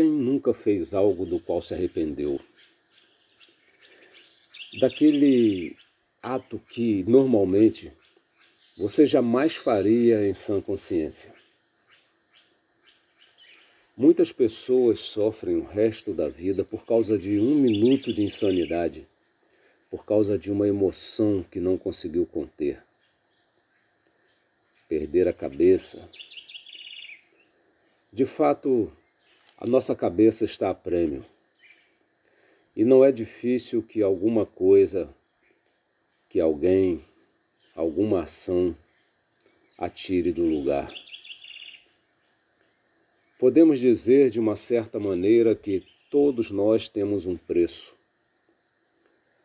Quem nunca fez algo do qual se arrependeu? Daquele ato que normalmente você jamais faria em sã consciência. Muitas pessoas sofrem o resto da vida por causa de um minuto de insanidade, por causa de uma emoção que não conseguiu conter. Perder a cabeça. De fato, a nossa cabeça está a prêmio. E não é difícil que alguma coisa, que alguém, alguma ação atire do lugar. Podemos dizer de uma certa maneira que todos nós temos um preço.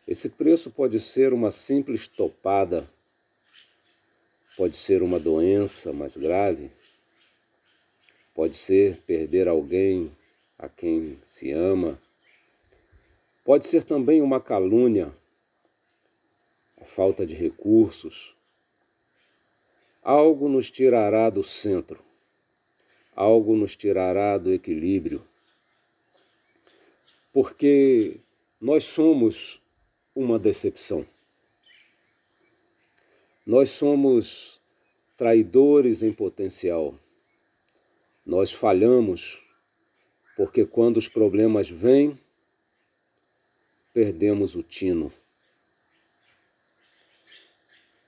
Esse preço pode ser uma simples topada, pode ser uma doença mais grave, pode ser perder alguém a quem se ama, pode ser também uma calúnia, a falta de recursos. Algo nos tirará do centro algo nos tirará do equilíbrio, porque nós somos uma decepção. Nós somos traidores em potencial. Nós falhamos porque quando os problemas vêm, perdemos o tino.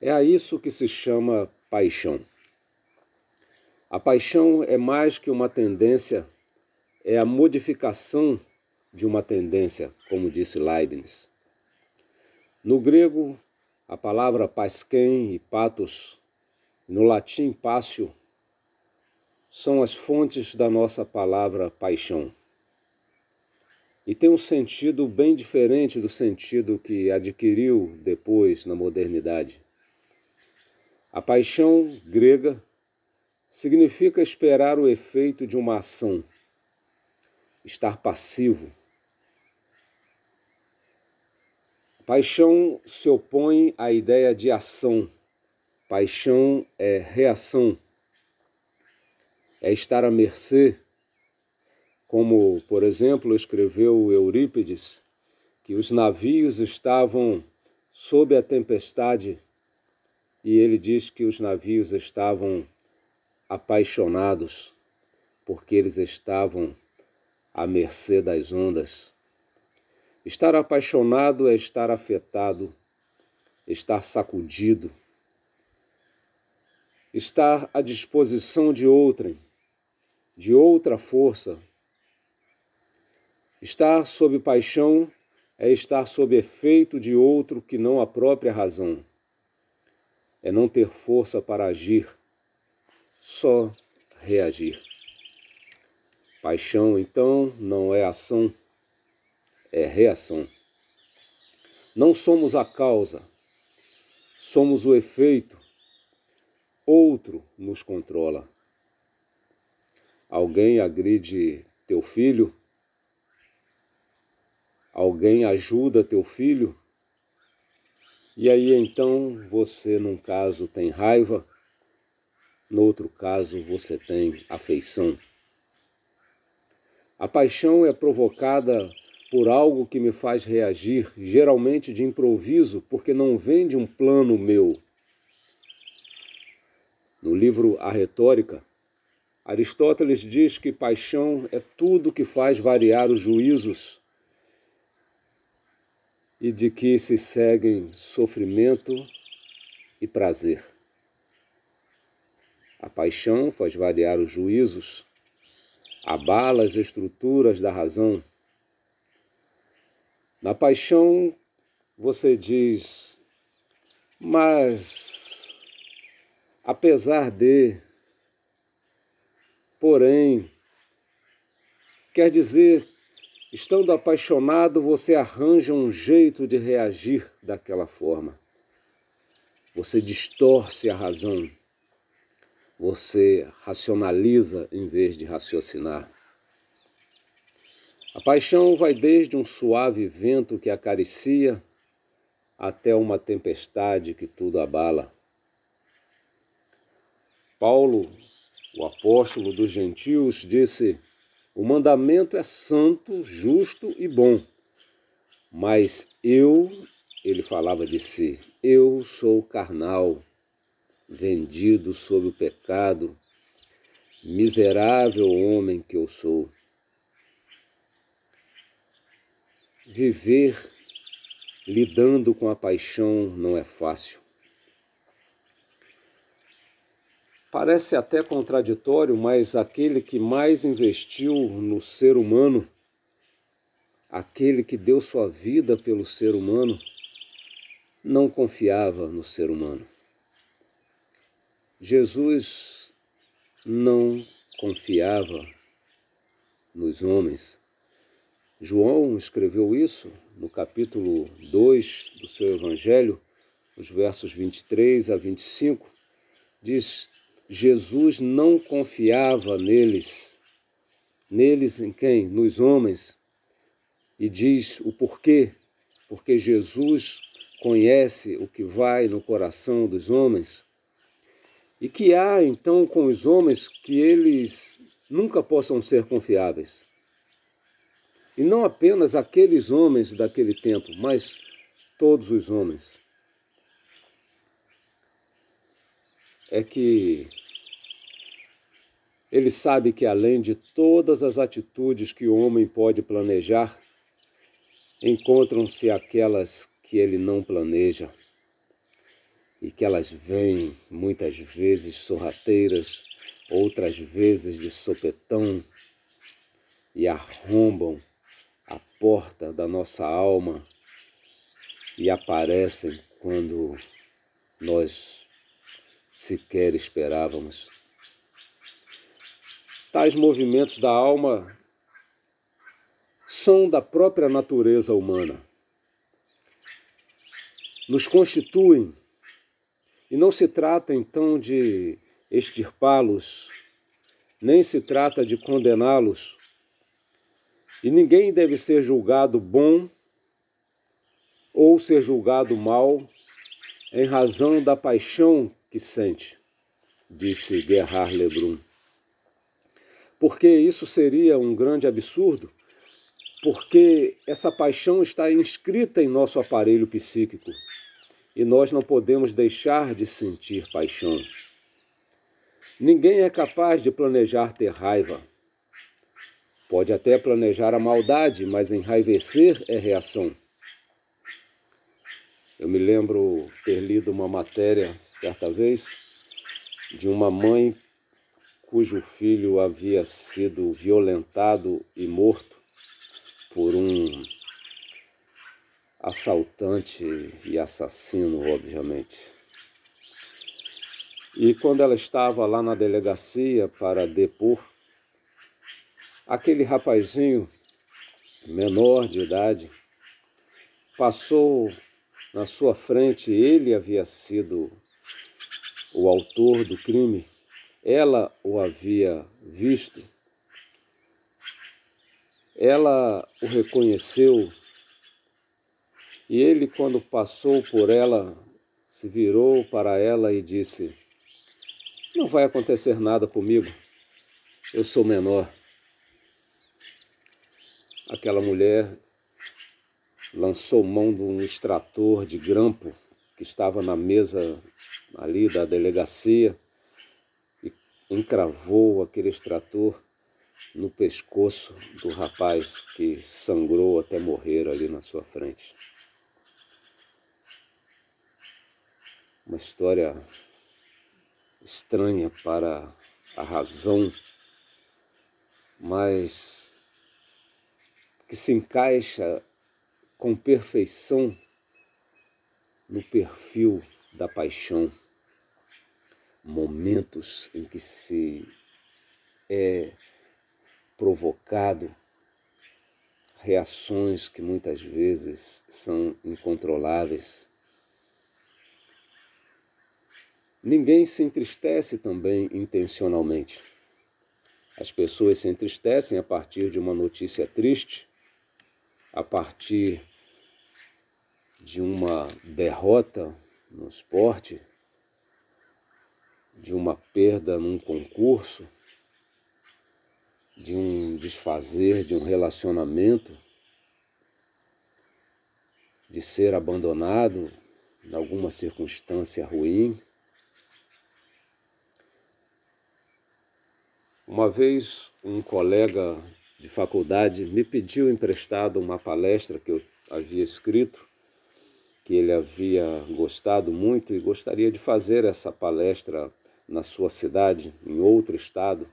É a isso que se chama paixão. A paixão é mais que uma tendência, é a modificação de uma tendência, como disse Leibniz. No grego, a palavra pasquem e patos, no latim pássio, são as fontes da nossa palavra paixão. E tem um sentido bem diferente do sentido que adquiriu depois na modernidade. A paixão grega significa esperar o efeito de uma ação, estar passivo. Paixão se opõe à ideia de ação. Paixão é reação, é estar à mercê, como, por exemplo, escreveu Eurípides, que os navios estavam sob a tempestade e ele diz que os navios estavam apaixonados, porque eles estavam à mercê das ondas. Estar apaixonado é estar afetado, estar sacudido, estar à disposição de outrem, de outra força. Estar sob paixão é estar sob efeito de outro que não a própria razão. É não ter força para agir, só reagir. Paixão, então, não é ação, é reação. Não somos a causa, somos o efeito. Outro nos controla. Alguém agride teu filho? Alguém ajuda teu filho? E aí então você, num caso, tem raiva no outro caso, você tem afeição. A paixão é provocada por algo que me faz reagir, geralmente de improviso, porque não vem de um plano meu. No livro A Retórica, Aristóteles diz que paixão é tudo que faz variar os juízos e de que se seguem sofrimento e prazer. A paixão faz variar os juízos, abala as estruturas da razão. Na paixão, você diz, mas apesar de, porém, quer dizer, estando apaixonado, você arranja um jeito de reagir daquela forma. Você distorce a razão você racionaliza em vez de raciocinar. A paixão vai desde um suave vento que acaricia até uma tempestade que tudo abala. Paulo, o apóstolo dos gentios, disse: O mandamento é santo, justo e bom. Mas eu, ele falava de si, eu sou carnal, vendido sob o pecado, miserável homem que eu sou. Viver lidando com a paixão não é fácil. Parece até contraditório, mas aquele que mais investiu no ser humano, aquele que deu sua vida pelo ser humano, não confiava no ser humano. Jesus não confiava nos homens. João escreveu isso no capítulo 2 do seu Evangelho, os versos 23 a 25. Diz: Jesus não confiava neles, neles em quem? Nos homens. E diz o porquê? Porque Jesus conhece o que vai no coração dos homens. E que há então com os homens que eles nunca possam ser confiáveis. E não apenas aqueles homens daquele tempo, mas todos os homens. É que ele sabe que além de todas as atitudes que o homem pode planejar, encontram-se aquelas que ele não planeja. E que elas vêm muitas vezes sorrateiras, outras vezes de sopetão e arrombam a porta da nossa alma e aparecem quando nós sequer esperávamos. Tais movimentos da alma são da própria natureza humana. Nos constituem e não se trata então de extirpá-los, nem se trata de condená-los. E ninguém deve ser julgado bom ou ser julgado mal em razão da paixão que sente, disse Gerhard Lebrun. Porque isso seria um grande absurdo, porque essa paixão está inscrita em nosso aparelho psíquico e nós não podemos deixar de sentir paixão. Ninguém é capaz de planejar ter raiva. Pode até planejar a maldade, mas enraivecer é reação. Eu me lembro ter lido uma matéria certa vez de uma mãe cujo filho havia sido violentado e morto por um assaltante e assassino, obviamente. E quando ela estava lá na delegacia para depor, aquele rapazinho menor de idade passou na sua frente, ele havia sido o autor do crime, ela o havia visto, ela o reconheceu e ele, quando passou por ela, se virou para ela e disse: Não vai acontecer nada comigo, eu sou menor. Aquela mulher lançou mão de um extrator de grampo que estava na mesa ali da delegacia e encravou aquele extrator no pescoço do rapaz que sangrou até morrer ali na sua frente. Uma história estranha para a razão, mas que se encaixa com perfeição no perfil da paixão, momentos em que se é provocado reações que muitas vezes são incontroláveis. Ninguém se entristece também intencionalmente. As pessoas se entristecem a partir de uma notícia triste, a partir de uma derrota no esporte, de uma perda num concurso, de um desfazer de um relacionamento, de ser abandonado em alguma circunstância ruim. Uma vez um colega de faculdade me pediu emprestado uma palestra que eu havia escrito, que ele havia gostado muito e gostaria de fazer essa palestra na sua cidade, em outro estado.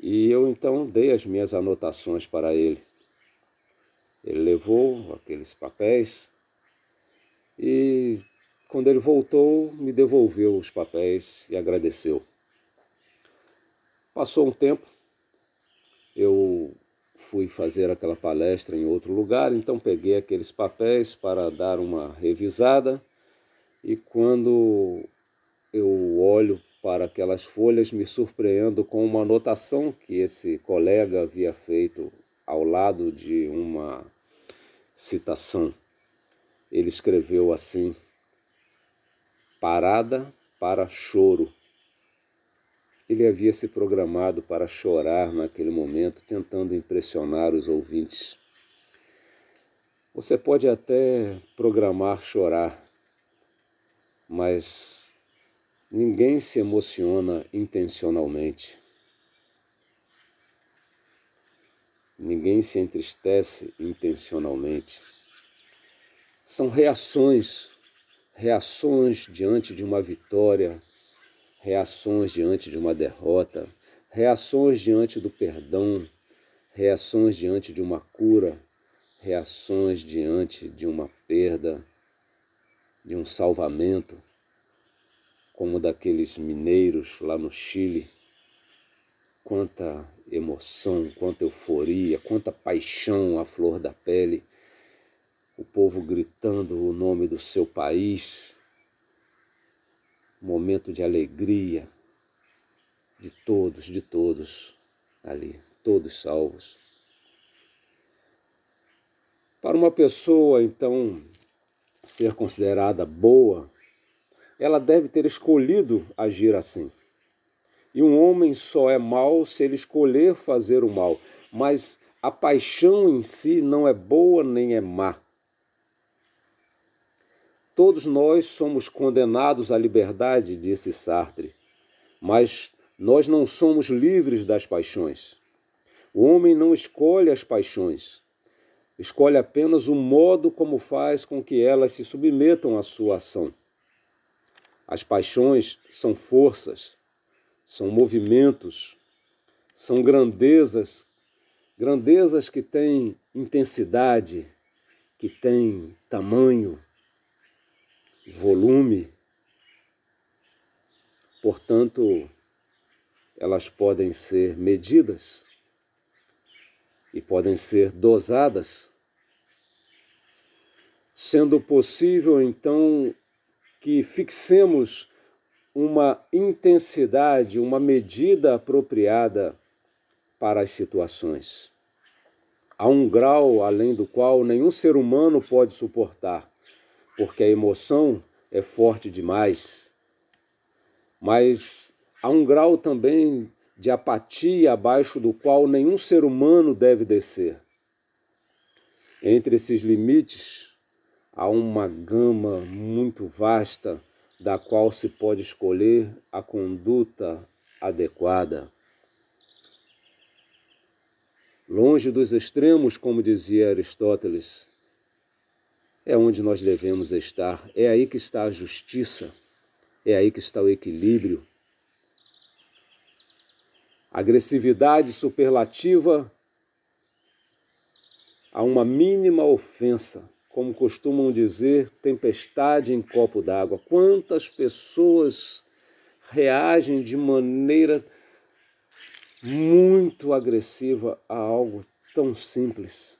E eu então dei as minhas anotações para ele. Ele levou aqueles papéis e, quando ele voltou, me devolveu os papéis e agradeceu. Passou um tempo, eu fui fazer aquela palestra em outro lugar, então peguei aqueles papéis para dar uma revisada e quando eu olho para aquelas folhas, me surpreendo com uma anotação que esse colega havia feito ao lado de uma citação. Ele escreveu assim: Parada para choro. Ele havia se programado para chorar naquele momento, tentando impressionar os ouvintes. Você pode até programar chorar, mas Ninguém se emociona intencionalmente. Ninguém se entristece intencionalmente. São reações, reações diante de uma vitória, reações diante de uma derrota, reações diante do perdão, reações diante de uma cura, reações diante de uma perda, de um salvamento como daqueles mineiros lá no Chile. Quanta emoção, quanta euforia, quanta paixão à flor da pele. O povo gritando o nome do seu país. Momento de alegria de todos, de todos ali, todos salvos. Para uma pessoa, então, ser considerada boa, ela deve ter escolhido agir assim. E um homem só é mau se ele escolher fazer o mal, mas a paixão em si não é boa nem é má. Todos nós somos condenados à liberdade, disse Sartre, mas nós não somos livres das paixões. O homem não escolhe as paixões, escolhe apenas o modo como faz com que elas se submetam à sua ação. As paixões são forças, são movimentos, são grandezas, grandezas que têm intensidade, que têm tamanho, volume. Portanto, elas podem ser medidas e podem ser dosadas, sendo possível então que fixemos uma intensidade, uma medida apropriada para as situações. Há um grau além do qual nenhum ser humano pode suportar, porque a emoção é forte demais. Mas há um grau também de apatia abaixo do qual nenhum ser humano deve descer. Entre esses limites, há uma gama muito vasta da qual se pode escolher a conduta adequada. Longe dos extremos, como dizia Aristóteles, é onde nós devemos estar, é aí que está a justiça, é aí que está o equilíbrio. Agressividade superlativa a uma mínima ofensa como costumam dizer, tempestade em copo d'água. Quantas pessoas reagem de maneira muito agressiva a algo tão simples.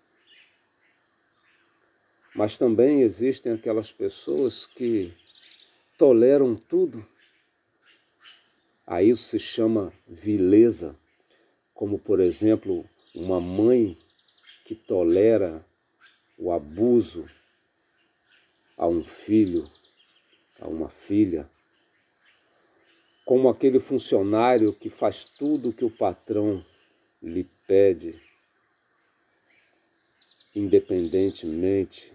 Mas também existem aquelas pessoas que toleram tudo. A isso se chama vileza, como por exemplo, uma mãe que tolera o abuso a um filho, a uma filha, como aquele funcionário que faz tudo o que o patrão lhe pede, independentemente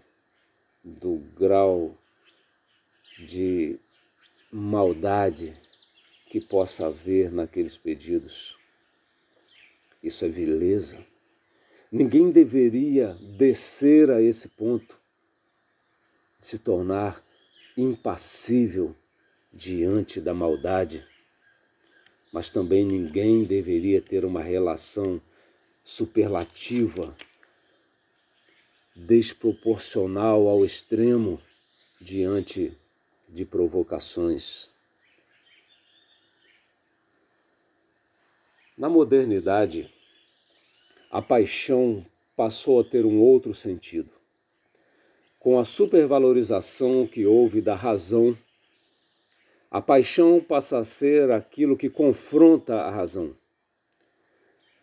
do grau de maldade que possa haver naqueles pedidos. Isso é vileza. Ninguém deveria descer a esse ponto de se tornar impassível diante da maldade, mas também ninguém deveria ter uma relação superlativa, desproporcional ao extremo diante de provocações. Na modernidade, a paixão passou a ter um outro sentido. Com a supervalorização que houve da razão, a paixão passa a ser aquilo que confronta a razão,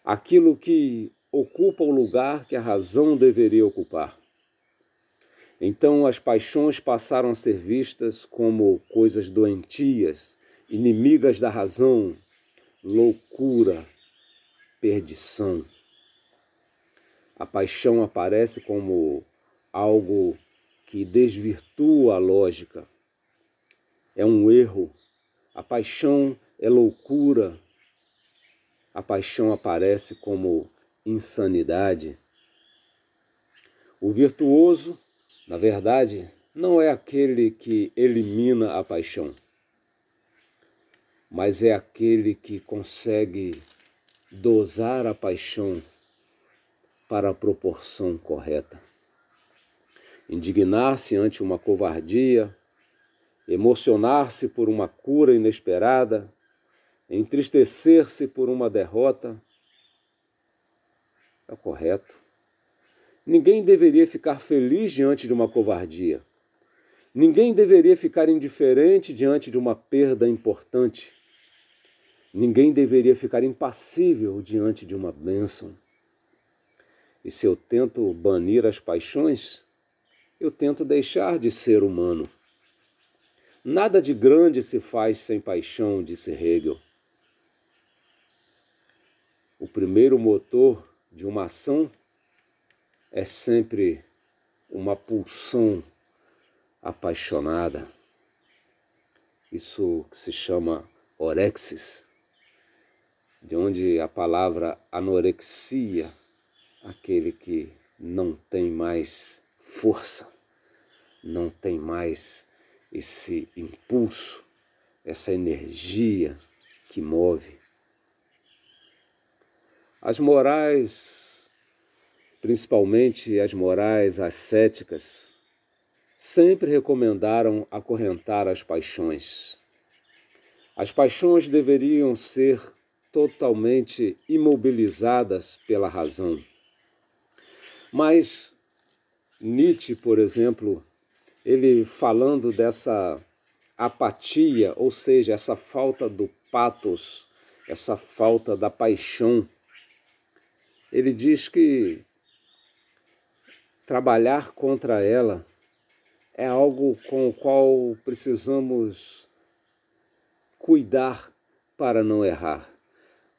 aquilo que ocupa o lugar que a razão deveria ocupar. Então as paixões passaram a ser vistas como coisas doentias, inimigas da razão, loucura, perdição. A paixão aparece como algo que desvirtua a lógica. É um erro. A paixão é loucura. A paixão aparece como insanidade. O virtuoso, na verdade, não é aquele que elimina a paixão, mas é aquele que consegue dosar a paixão para a proporção correta indignar-se ante uma covardia, emocionar-se por uma cura inesperada, entristecer-se por uma derrota. É correto. Ninguém deveria ficar feliz diante de uma covardia. Ninguém deveria ficar indiferente diante de uma perda importante. Ninguém deveria ficar impassível diante de uma bênção. E se eu tento banir as paixões, eu tento deixar de ser humano. Nada de grande se faz sem paixão, disse Hegel. O primeiro motor de uma ação é sempre uma pulsão apaixonada. Isso que se chama orexis, de onde a palavra anorexia, aquele que não tem mais força, não tem mais esse impulso, essa energia que move. As morais, principalmente as morais ascéticas, sempre recomendaram acorrentar as paixões. As paixões deveriam ser totalmente imobilizadas pela razão. Mas Nietzsche, por exemplo, ele falando dessa apatia, ou seja, essa falta do patos, essa falta da paixão, ele diz que trabalhar contra ela é algo com o qual precisamos cuidar para não errar.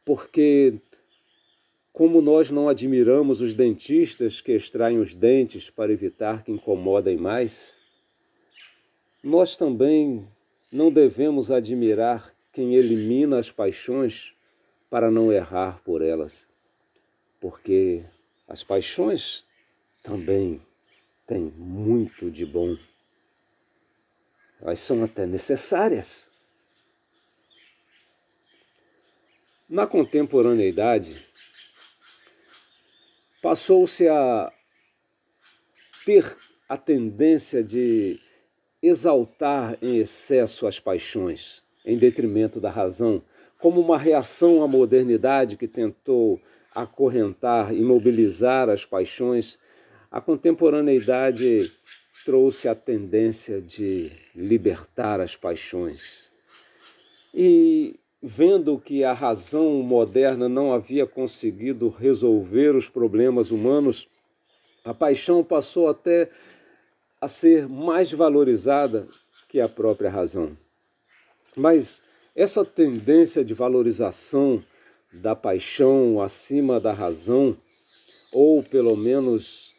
Porque como nós não admiramos os dentistas que extraem os dentes para evitar que incomodem mais, nós também não devemos admirar quem elimina as paixões para não errar por elas, porque as paixões também têm muito de bom. Elas são até necessárias. Na contemporaneidade, passou-se a ter a tendência de exaltar em excesso as paixões, em detrimento da razão, como uma reação à modernidade que tentou acorrentar, imobilizar as paixões, a contemporaneidade trouxe a tendência de libertar as paixões. E vendo que a razão moderna não havia conseguido resolver os problemas humanos, a paixão passou até a ser mais valorizada que a própria razão. Mas essa tendência de valorização da paixão acima da razão, ou pelo menos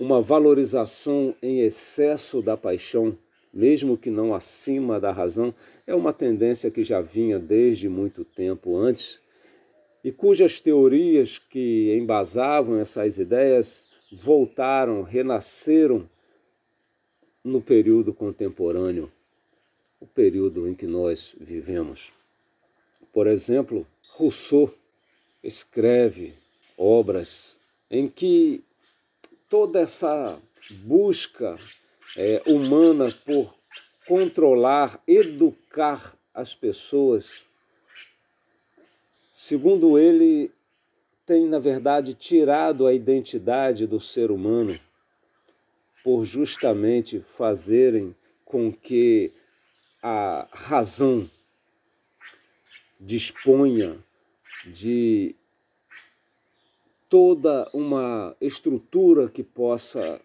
uma valorização em excesso da paixão, mesmo que não acima da razão, é uma tendência que já vinha desde muito tempo antes e cujas teorias que embasavam essas ideias voltaram, renasceram no período contemporâneo, o período em que nós vivemos. Por exemplo, Rousseau escreve obras em que toda essa busca é, humana por controlar, educar as pessoas, segundo ele, tem, na verdade, tirado a identidade do ser humano por justamente fazerem com que a razão disponha de toda uma estrutura que possa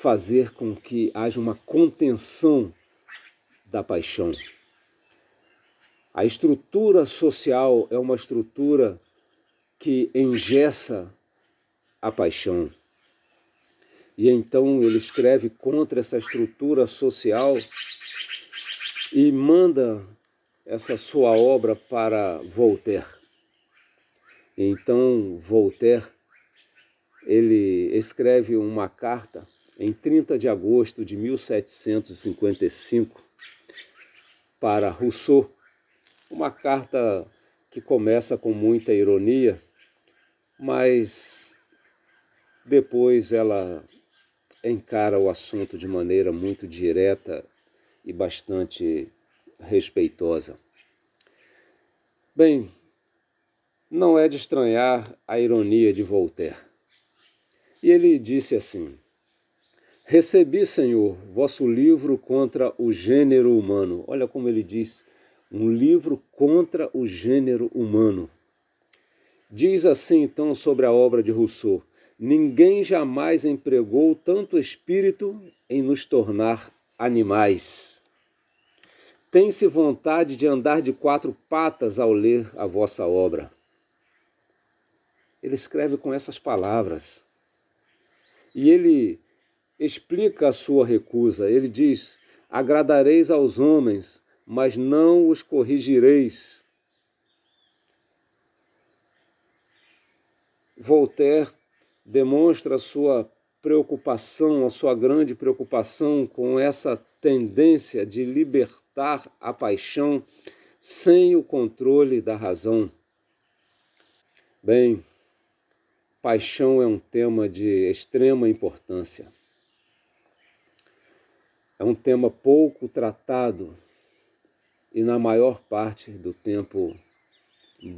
fazer com que haja uma contenção da paixão. A estrutura social é uma estrutura que engessa a paixão. E então ele escreve contra essa estrutura social e manda essa sua obra para Voltaire. Então Voltaire ele escreve uma carta em 30 de agosto de 1755 para Rousseau, uma carta que começa com muita ironia, mas depois ela encara o assunto de maneira muito direta e bastante respeitosa. Bem, não é de estranhar a ironia de Voltaire. E ele disse assim: Recebi, Senhor, vosso livro contra o gênero humano. Olha como ele diz: um livro contra o gênero humano. Diz assim então sobre a obra de Rousseau: Ninguém jamais empregou tanto espírito em nos tornar animais. Tem-se vontade de andar de quatro patas ao ler a vossa obra. Ele escreve com essas palavras. E ele explica a sua recusa. Ele diz: Agradareis aos homens, mas não os corrigireis. Voltaire demonstra sua preocupação, a sua grande preocupação com essa tendência de libertar a paixão sem o controle da razão. Bem, Paixão é um tema de extrema importância. É um tema pouco tratado e, na maior parte do tempo,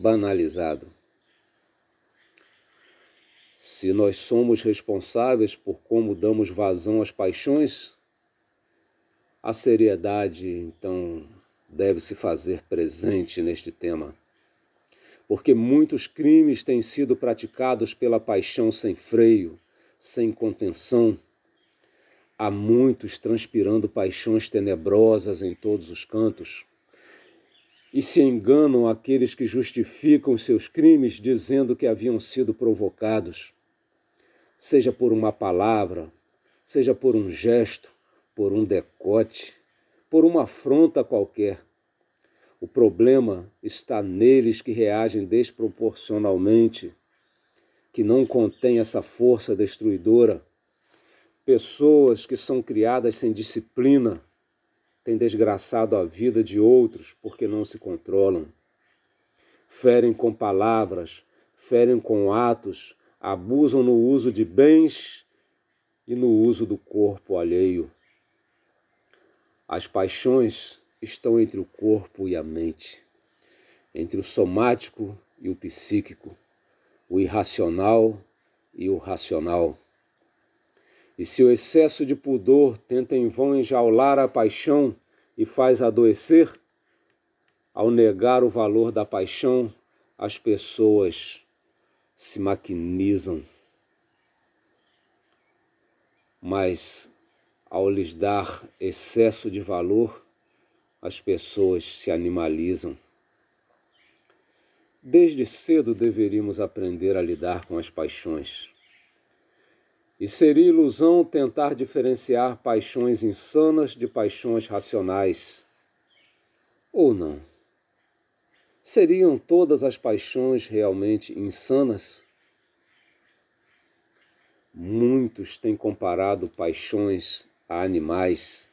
banalizado. Se nós somos responsáveis por como damos vazão às paixões, a seriedade, então, deve se fazer presente neste tema porque muitos crimes têm sido praticados pela paixão sem freio, sem contenção. Há muitos transpirando paixões tenebrosas em todos os cantos. E se enganam aqueles que justificam seus crimes dizendo que haviam sido provocados, seja por uma palavra, seja por um gesto, por um decote, por uma afronta qualquer o problema está neles que reagem desproporcionalmente, que não contêm essa força destruidora. Pessoas que são criadas sem disciplina têm desgraçado a vida de outros porque não se controlam. Ferem com palavras, ferem com atos, abusam no uso de bens e no uso do corpo alheio. As paixões estão entre o corpo e a mente, entre o somático e o psíquico, o irracional e o racional. E se o excesso de pudor tenta em vão enjaular a paixão e faz adoecer, ao negar o valor da paixão, as pessoas se maquinizam. Mas, ao lhes dar excesso de valor, as pessoas se animalizam. Desde cedo deveríamos aprender a lidar com as paixões. E seria ilusão tentar diferenciar paixões insanas de paixões racionais. Ou não? Seriam todas as paixões realmente insanas? Muitos têm comparado paixões a animais.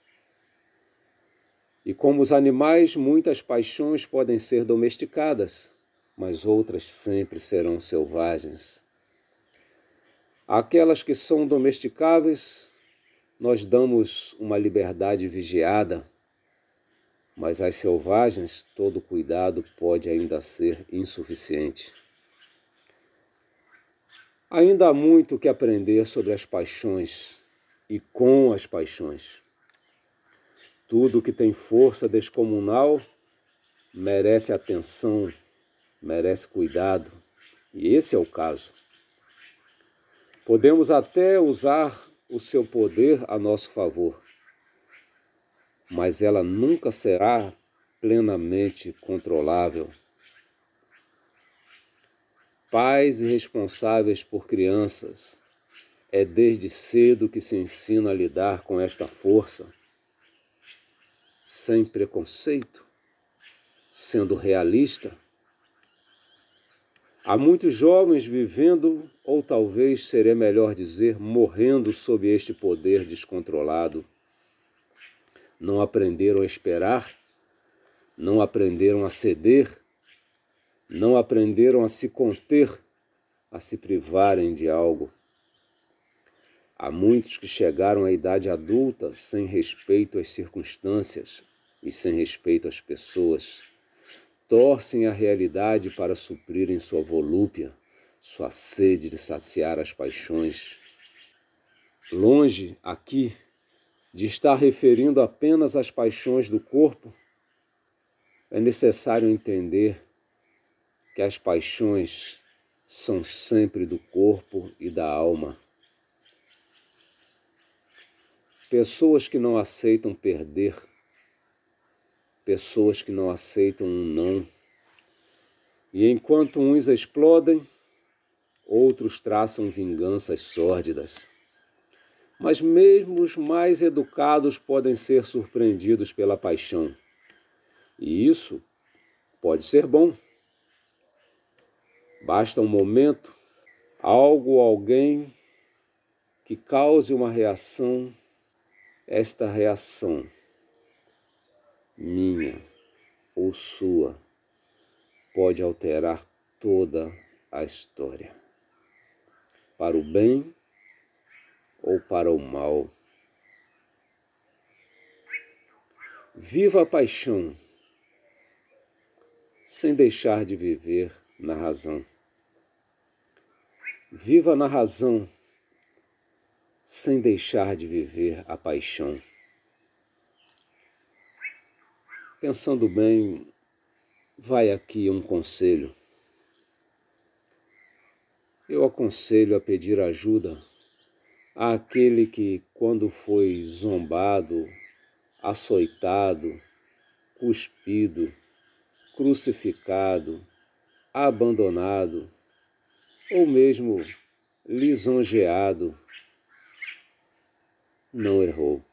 E como os animais, muitas paixões podem ser domesticadas, mas outras sempre serão selvagens. Aquelas que são domesticáveis, nós damos uma liberdade vigiada, mas às selvagens todo cuidado pode ainda ser insuficiente. Ainda há muito que aprender sobre as paixões e com as paixões. Tudo que tem força descomunal merece atenção, merece cuidado, e esse é o caso. Podemos até usar o seu poder a nosso favor, mas ela nunca será plenamente controlável. Pais responsáveis por crianças, é desde cedo que se ensina a lidar com esta força, sem preconceito, sendo realista Há muitos jovens vivendo, ou talvez seria melhor dizer, morrendo sob este poder descontrolado. Não aprenderam a esperar, não aprenderam a ceder, não aprenderam a se conter, a se privarem de algo. Há muitos que chegaram à idade adulta sem respeito às circunstâncias e sem respeito às pessoas torcem a realidade para suprirem sua volúpia, sua sede de saciar as paixões. Longe, aqui, de estar referindo apenas às paixões do corpo, é necessário entender que as paixões são sempre do corpo e da alma. Pessoas que não aceitam perder pessoas que não aceitam um não. E enquanto uns explodem, outros traçam vinganças sórdidas. Mas mesmo os mais educados podem ser surpreendidos pela paixão. E isso pode ser bom. Basta um momento, algo ou alguém que cause uma reação, esta reação minha ou sua, pode alterar toda a história, para o bem ou para o mal. Viva a paixão sem deixar de viver na razão. Viva na razão sem deixar de viver a paixão. Pensando bem, vai aqui um conselho. Eu aconselho a pedir ajuda àquele que, quando foi zombado, açoitado, cuspido, crucificado, abandonado ou mesmo lisonjeado, não errou.